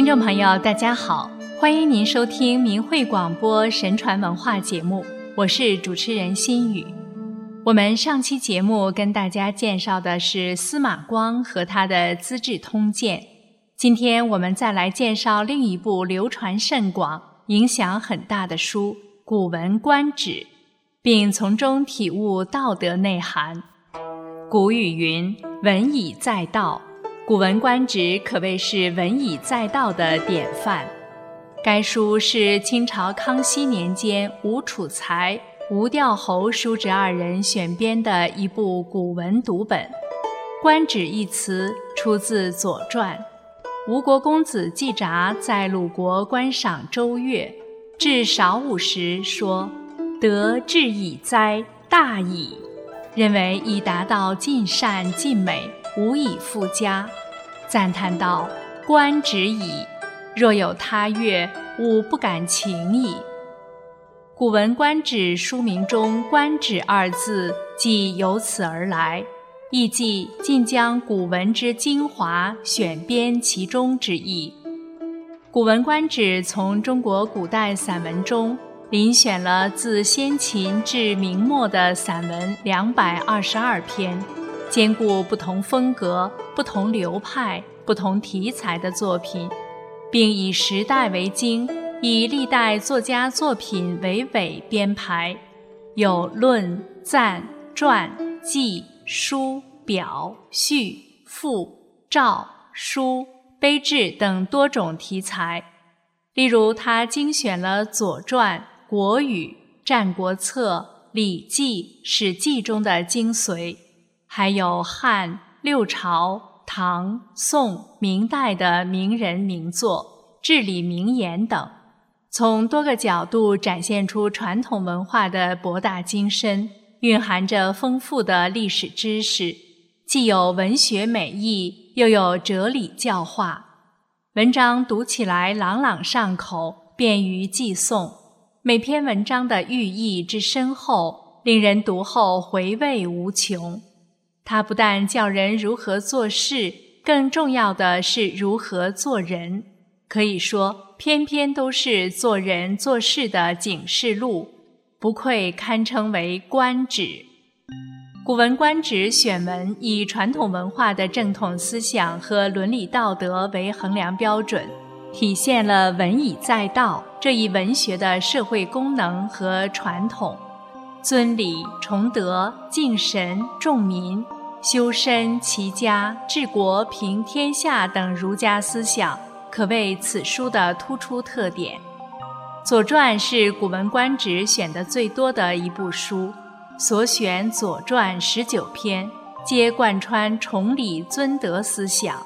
听众朋友，大家好，欢迎您收听明慧广播神传文化节目，我是主持人心雨。我们上期节目跟大家介绍的是司马光和他的《资治通鉴》，今天我们再来介绍另一部流传甚广、影响很大的书《古文观止》，并从中体悟道德内涵。古语云：“文以载道。”《古文观止》可谓是文以载道的典范。该书是清朝康熙年间吴楚才、吴调侯叔侄二人选编的一部古文读本。观止一词出自《左传》。吴国公子季札在鲁国观赏周月，至少午时说：“得志以哉，大矣！”认为已达到尽善尽美，无以复加。赞叹道：“观止矣，若有他乐，吾不敢请矣。”《古文观止》书名中“观止”二字，即由此而来，意即尽将古文之精华选编其中之意。《古文观止》从中国古代散文中遴选了自先秦至明末的散文两百二十二篇。兼顾不同风格、不同流派、不同题材的作品，并以时代为经，以历代作家作品为尾编排，有论、赞、传、记、书、表、序、赋、诏、书、碑志等多种题材。例如，他精选了《左传》《国语》《战国策》《礼记》《史记》中的精髓。还有汉、六朝、唐、宋、明代的名人名作、至理名言等，从多个角度展现出传统文化的博大精深，蕴含着丰富的历史知识，既有文学美意，又有哲理教化。文章读起来朗朗上口，便于记诵。每篇文章的寓意之深厚，令人读后回味无穷。它不但教人如何做事，更重要的是如何做人。可以说，篇篇都是做人做事的警示录，不愧堪称为官职。《古文观止》选文以传统文化的正统思想和伦理道德为衡量标准，体现了文以载道这一文学的社会功能和传统，尊礼、崇德、敬神、重民。修身齐家治国平天下等儒家思想，可谓此书的突出特点。《左传》是《古文观止》选的最多的一部书，所选《左传》十九篇，皆贯穿崇礼尊德思想，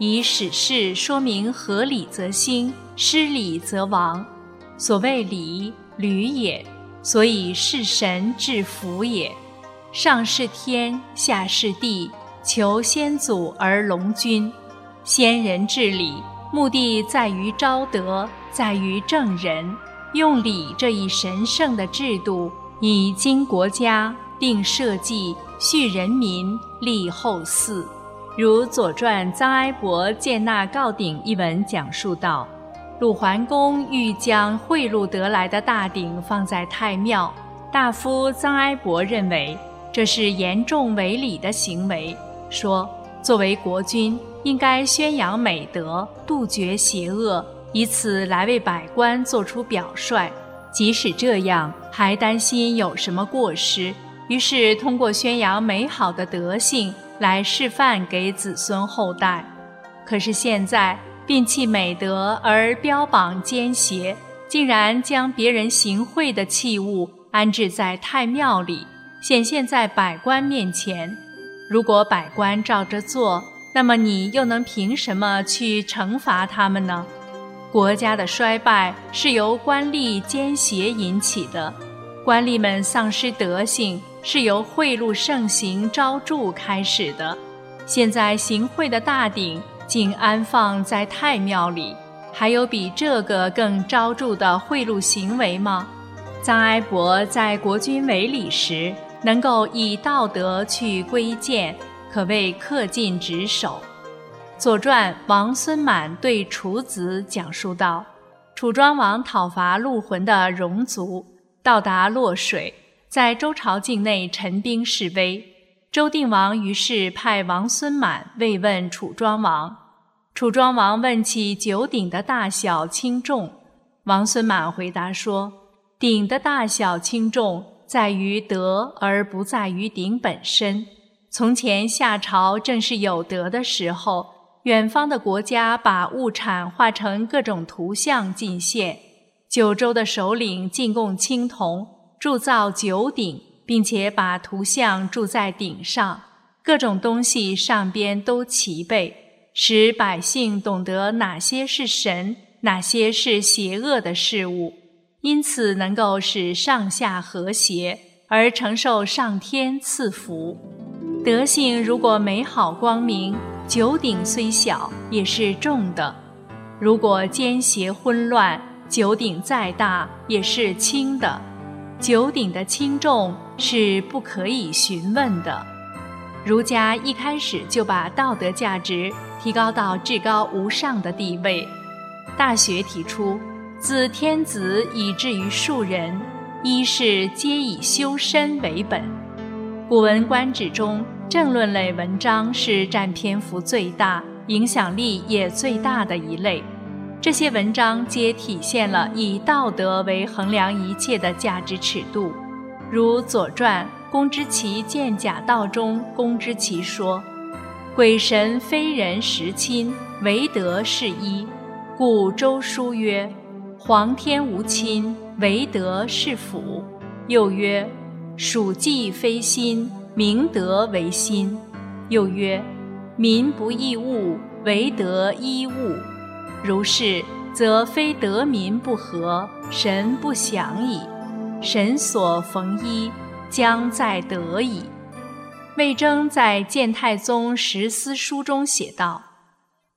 以史事说明合理则兴，失礼则亡。所谓礼，履也，所以是神至福也。上是天，下是地，求先祖而隆君。先人治理，目的在于昭德，在于正人。用礼这一神圣的制度，以经国家，定社稷，恤人民，立后嗣。如《左传》臧哀伯建纳告鼎一文讲述道：鲁桓公欲将贿赂得来的大鼎放在太庙，大夫臧哀伯认为。这是严重违礼的行为。说，作为国君，应该宣扬美德，杜绝邪恶，以此来为百官做出表率。即使这样，还担心有什么过失，于是通过宣扬美好的德性来示范给子孙后代。可是现在，摒弃美德而标榜奸邪，竟然将别人行贿的器物安置在太庙里。显现在百官面前，如果百官照着做，那么你又能凭什么去惩罚他们呢？国家的衰败是由官吏奸邪引起的，官吏们丧失德性是由贿赂盛行招助开始的。现在行贿的大鼎竟安放在太庙里，还有比这个更招助的贿赂行为吗？臧哀伯在国君违礼时。能够以道德去规谏，可谓恪尽职守。左传》王孙满对楚子讲述道：楚庄王讨伐陆浑的戎族，到达洛水，在周朝境内陈兵示威。周定王于是派王孙满慰问楚庄王。楚庄王问起九鼎的大小轻重，王孙满回答说：“鼎的大小轻重在于德，而不在于鼎本身。从前夏朝正是有德的时候。”远方的国家把物产画成各种图像进献，九州的首领进贡青铜，铸造九鼎，并且把图像铸在鼎上，各种东西上边都齐备，使百姓懂得哪些是神，哪些是邪恶的事物，因此能够使上下和谐，而承受上天赐福。德性如果美好光明。九鼎虽小，也是重的；如果奸邪混乱，九鼎再大，也是轻的。九鼎的轻重是不可以询问的。儒家一开始就把道德价值提高到至高无上的地位。《大学》提出，自天子以至于庶人，一是皆以修身为本。《古文观止》中。政论类文章是占篇幅最大、影响力也最大的一类。这些文章皆体现了以道德为衡量一切的价值尺度。如《左传》公之奇见假道中，公之奇说：“鬼神非人实亲，唯德是一。故周书曰：‘皇天无亲，唯德是辅。’又曰：‘属稷非心。’”明德为心，又曰：“民不异物，唯德依物。如是，则非德民不和，神不祥矣。神所逢依，将在德矣。”魏征在《谏太宗十思书》中写道：“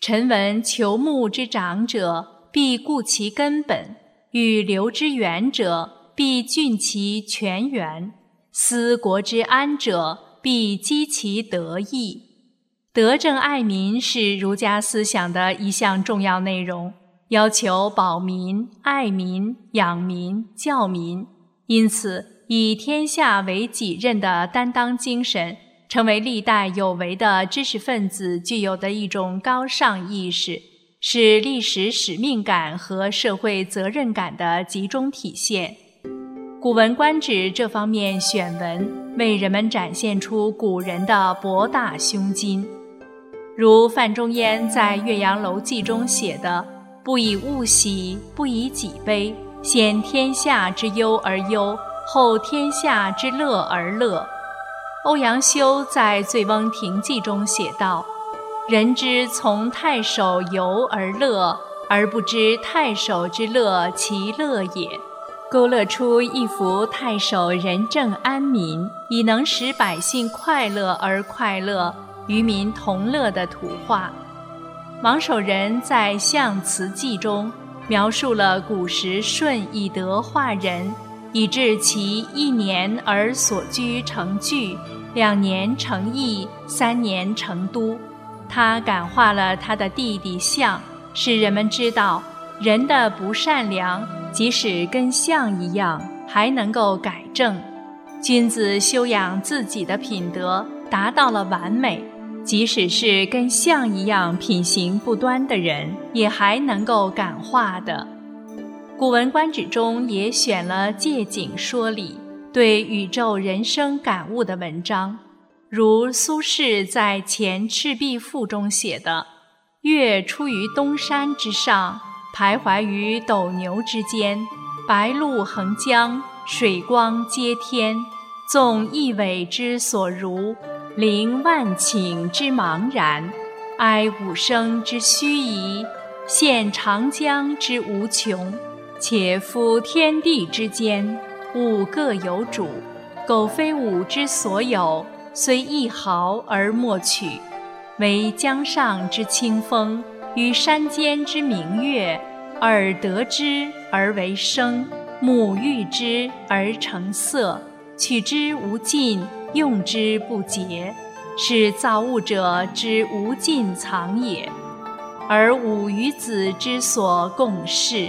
臣闻求木之长者，必固其根本；欲留之远者，必浚其泉源。”思国之安者，必积其德义。德政爱民是儒家思想的一项重要内容，要求保民、爱民、养民、教民。因此，以天下为己任的担当精神，成为历代有为的知识分子具有的一种高尚意识，是历史使命感和社会责任感的集中体现。《古文观止》这方面选文，为人们展现出古人的博大胸襟。如范仲淹在《岳阳楼记》中写的“不以物喜，不以己悲，先天下之忧而忧，后天下之乐而乐”。欧阳修在《醉翁亭记》中写道：“人之从太守游而乐，而不知太守之乐其乐也。”勾勒出一幅太守仁政安民，以能使百姓快乐而快乐，与民同乐的图画。王守仁在《象辞记》中描述了古时舜以德化人，以致其一年而所居成聚，两年成邑，三年成都。他感化了他的弟弟象，使人们知道人的不善良。即使跟象一样，还能够改正。君子修养自己的品德，达到了完美。即使是跟象一样品行不端的人，也还能够感化的。《古文观止》中也选了借景说理、对宇宙人生感悟的文章，如苏轼在《前赤壁赋》中写的：“月出于东山之上。”徘徊于斗牛之间，白露横江，水光接天。纵一苇之所如，凌万顷之茫然，哀五声之虚夷，羡长江之无穷。且夫天地之间，物各有主，苟非吾之所有，虽一毫而莫取。惟江上之清风。与山间之明月，耳得之而为声，目遇之而成色，取之无尽，用之不竭。是造物者之无尽藏也，而吾与子之所共事。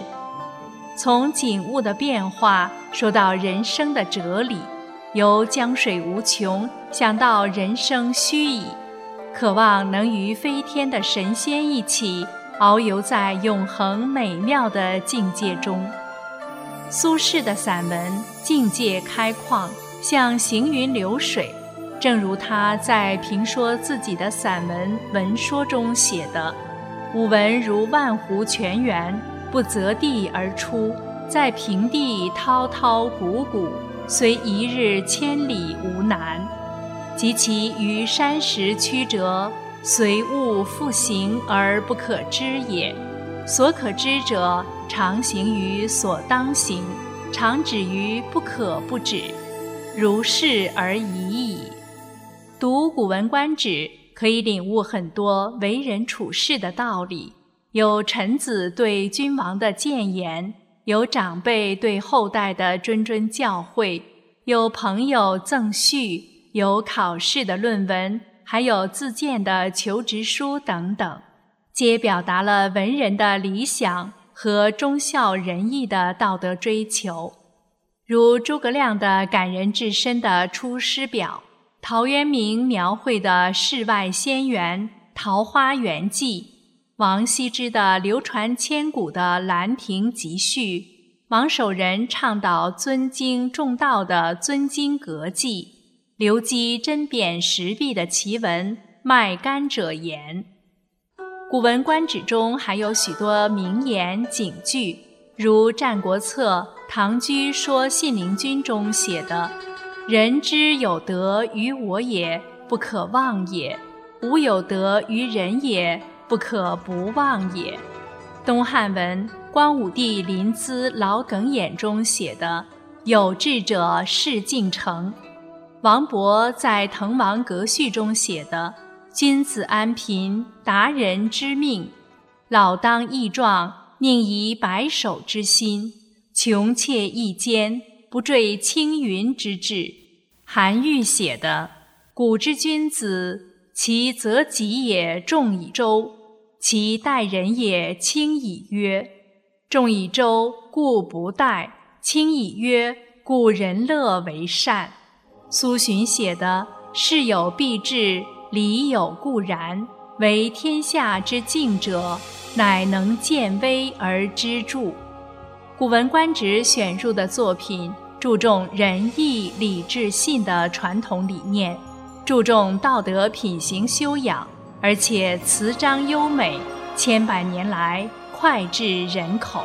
从景物的变化说到人生的哲理，由江水无穷想到人生虚矣，渴望能与飞天的神仙一起遨游在永恒美妙的境界中。苏轼的散文境界开旷，像行云流水，正如他在评说自己的散文文说中写的：“吾闻如万湖泉源。”不择地而出，在平地滔滔古古，虽一日千里无难；及其于山石曲折，随物复行而不可知也。所可知者，常行于所当行，常止于不可不止，如是而已矣。读《古文观止》，可以领悟很多为人处事的道理。有臣子对君王的谏言，有长辈对后代的谆谆教诲，有朋友赠序，有考试的论文，还有自荐的求职书等等，皆表达了文人的理想和忠孝仁义的道德追求。如诸葛亮的感人至深的《出师表》，陶渊明描绘的世外仙园《桃花源记》。王羲之的流传千古的《兰亭集序》，王守仁倡导尊经重道的《尊经阁记》，刘基针砭时弊的奇文《卖甘蔗言》。《古文观止》中还有许多名言警句，如《战国策·唐居说信陵君》中写的：“人之有德于我也，不可忘也；吾有德于人也。”不可不忘也。东汉文光武帝临淄老耿眼中写的“有志者事竟成”，王勃在《滕王阁序》中写的“君子安贫，达人之命；老当益壮，宁移白首之心；穷且益坚，不坠青云之志”。韩愈写的“古之君子，其择己也重以周。”其待人也轻以约，重以周，故不待；轻以约，故人乐为善。苏洵写的“事有必至，理有固然，为天下之敬者，乃能见微而知著。”《古文观止》选入的作品，注重仁义礼智信的传统理念，注重道德品行修养。而且词章优美，千百年来脍炙人口。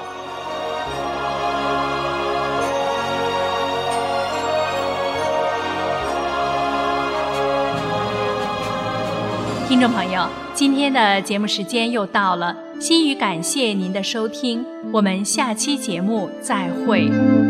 听众朋友，今天的节目时间又到了，心语感谢您的收听，我们下期节目再会。